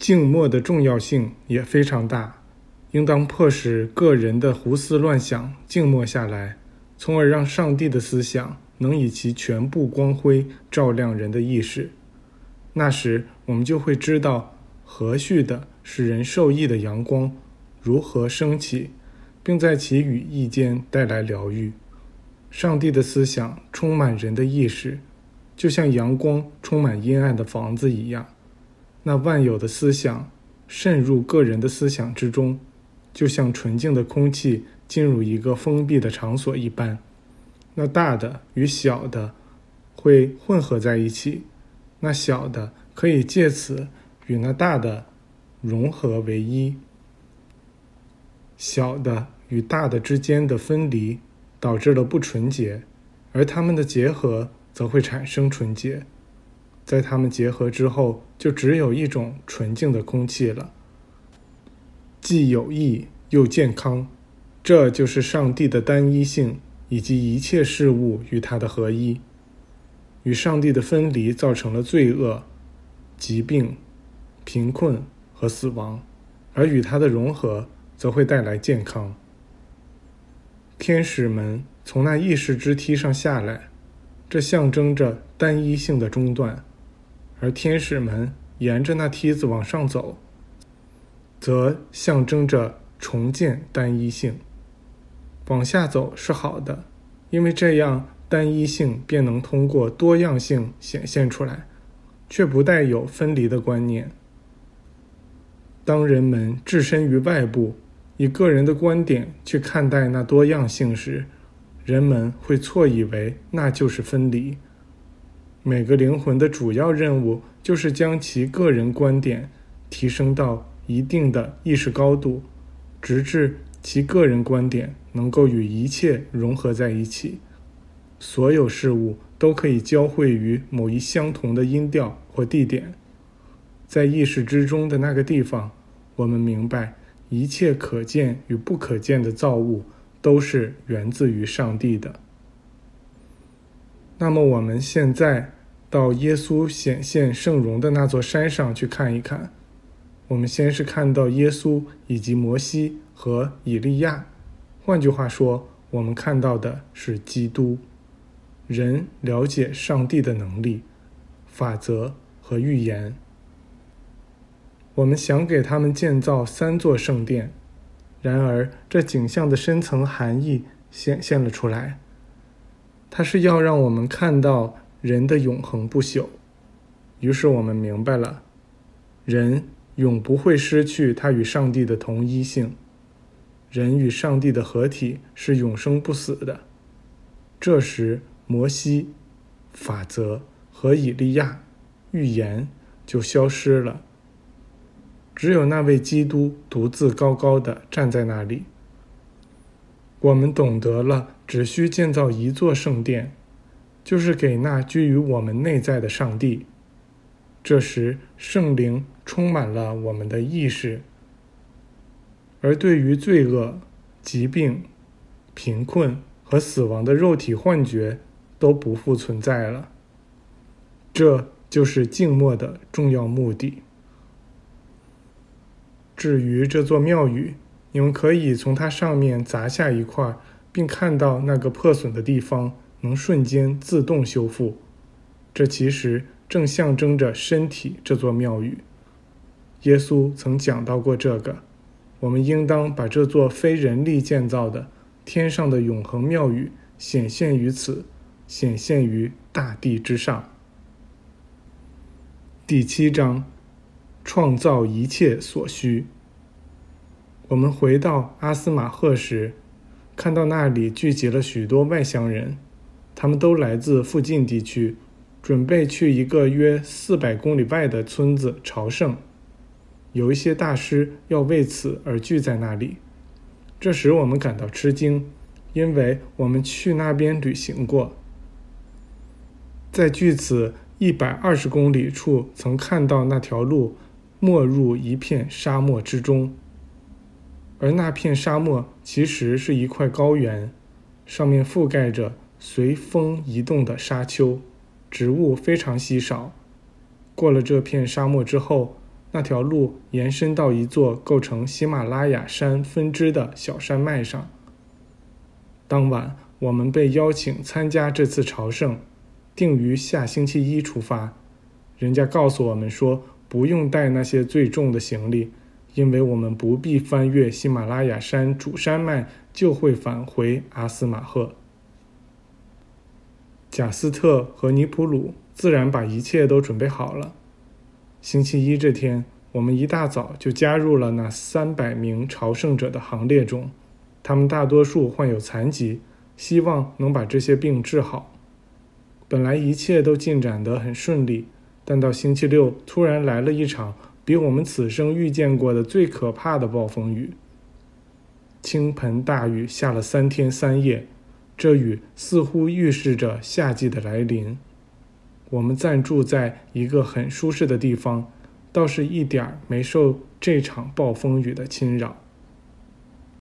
静默的重要性也非常大，应当迫使个人的胡思乱想静默下来，从而让上帝的思想能以其全部光辉照亮人的意识。那时，我们就会知道，和煦的使人受益的阳光如何升起，并在其羽翼间带来疗愈。上帝的思想充满人的意识，就像阳光充满阴暗的房子一样。那万有的思想渗入个人的思想之中，就像纯净的空气进入一个封闭的场所一般。那大的与小的会混合在一起，那小的可以借此与那大的融合为一。小的与大的之间的分离导致了不纯洁，而它们的结合则会产生纯洁。在它们结合之后，就只有一种纯净的空气了，既有益又健康。这就是上帝的单一性，以及一切事物与他的合一。与上帝的分离造成了罪恶、疾病、贫困和死亡，而与他的融合则会带来健康。天使们从那意识之梯上下来，这象征着单一性的中断。而天使们沿着那梯子往上走，则象征着重建单一性。往下走是好的，因为这样单一性便能通过多样性显现出来，却不带有分离的观念。当人们置身于外部，以个人的观点去看待那多样性时，人们会错以为那就是分离。每个灵魂的主要任务就是将其个人观点提升到一定的意识高度，直至其个人观点能够与一切融合在一起。所有事物都可以交汇于某一相同的音调或地点，在意识之中的那个地方，我们明白一切可见与不可见的造物都是源自于上帝的。那么我们现在到耶稣显现圣容的那座山上去看一看。我们先是看到耶稣以及摩西和以利亚，换句话说，我们看到的是基督。人了解上帝的能力、法则和预言。我们想给他们建造三座圣殿，然而这景象的深层含义显现了出来。它是要让我们看到人的永恒不朽，于是我们明白了，人永不会失去他与上帝的同一性，人与上帝的合体是永生不死的。这时，摩西、法则和以利亚预言就消失了，只有那位基督独自高高的站在那里。我们懂得了。只需建造一座圣殿，就是给那居于我们内在的上帝。这时，圣灵充满了我们的意识，而对于罪恶、疾病、贫困和死亡的肉体幻觉都不复存在了。这就是静默的重要目的。至于这座庙宇，你们可以从它上面砸下一块。并看到那个破损的地方能瞬间自动修复，这其实正象征着身体这座庙宇。耶稣曾讲到过这个，我们应当把这座非人力建造的天上的永恒庙宇显现于此，显现于大地之上。第七章，创造一切所需。我们回到阿斯马赫时。看到那里聚集了许多外乡人，他们都来自附近地区，准备去一个约四百公里外的村子朝圣。有一些大师要为此而聚在那里，这使我们感到吃惊，因为我们去那边旅行过，在距此一百二十公里处曾看到那条路没入一片沙漠之中。而那片沙漠其实是一块高原，上面覆盖着随风移动的沙丘，植物非常稀少。过了这片沙漠之后，那条路延伸到一座构成喜马拉雅山分支的小山脉上。当晚，我们被邀请参加这次朝圣，定于下星期一出发。人家告诉我们说，不用带那些最重的行李，因为我们不必翻越喜马拉雅山主山脉，就会返回阿斯马赫。贾斯特和尼普鲁自然把一切都准备好了。星期一这天，我们一大早就加入了那三百名朝圣者的行列中。他们大多数患有残疾，希望能把这些病治好。本来一切都进展得很顺利，但到星期六突然来了一场比我们此生遇见过的最可怕的暴风雨。倾盆大雨下了三天三夜，这雨似乎预示着夏季的来临。我们暂住在一个很舒适的地方，倒是一点儿没受这场暴风雨的侵扰。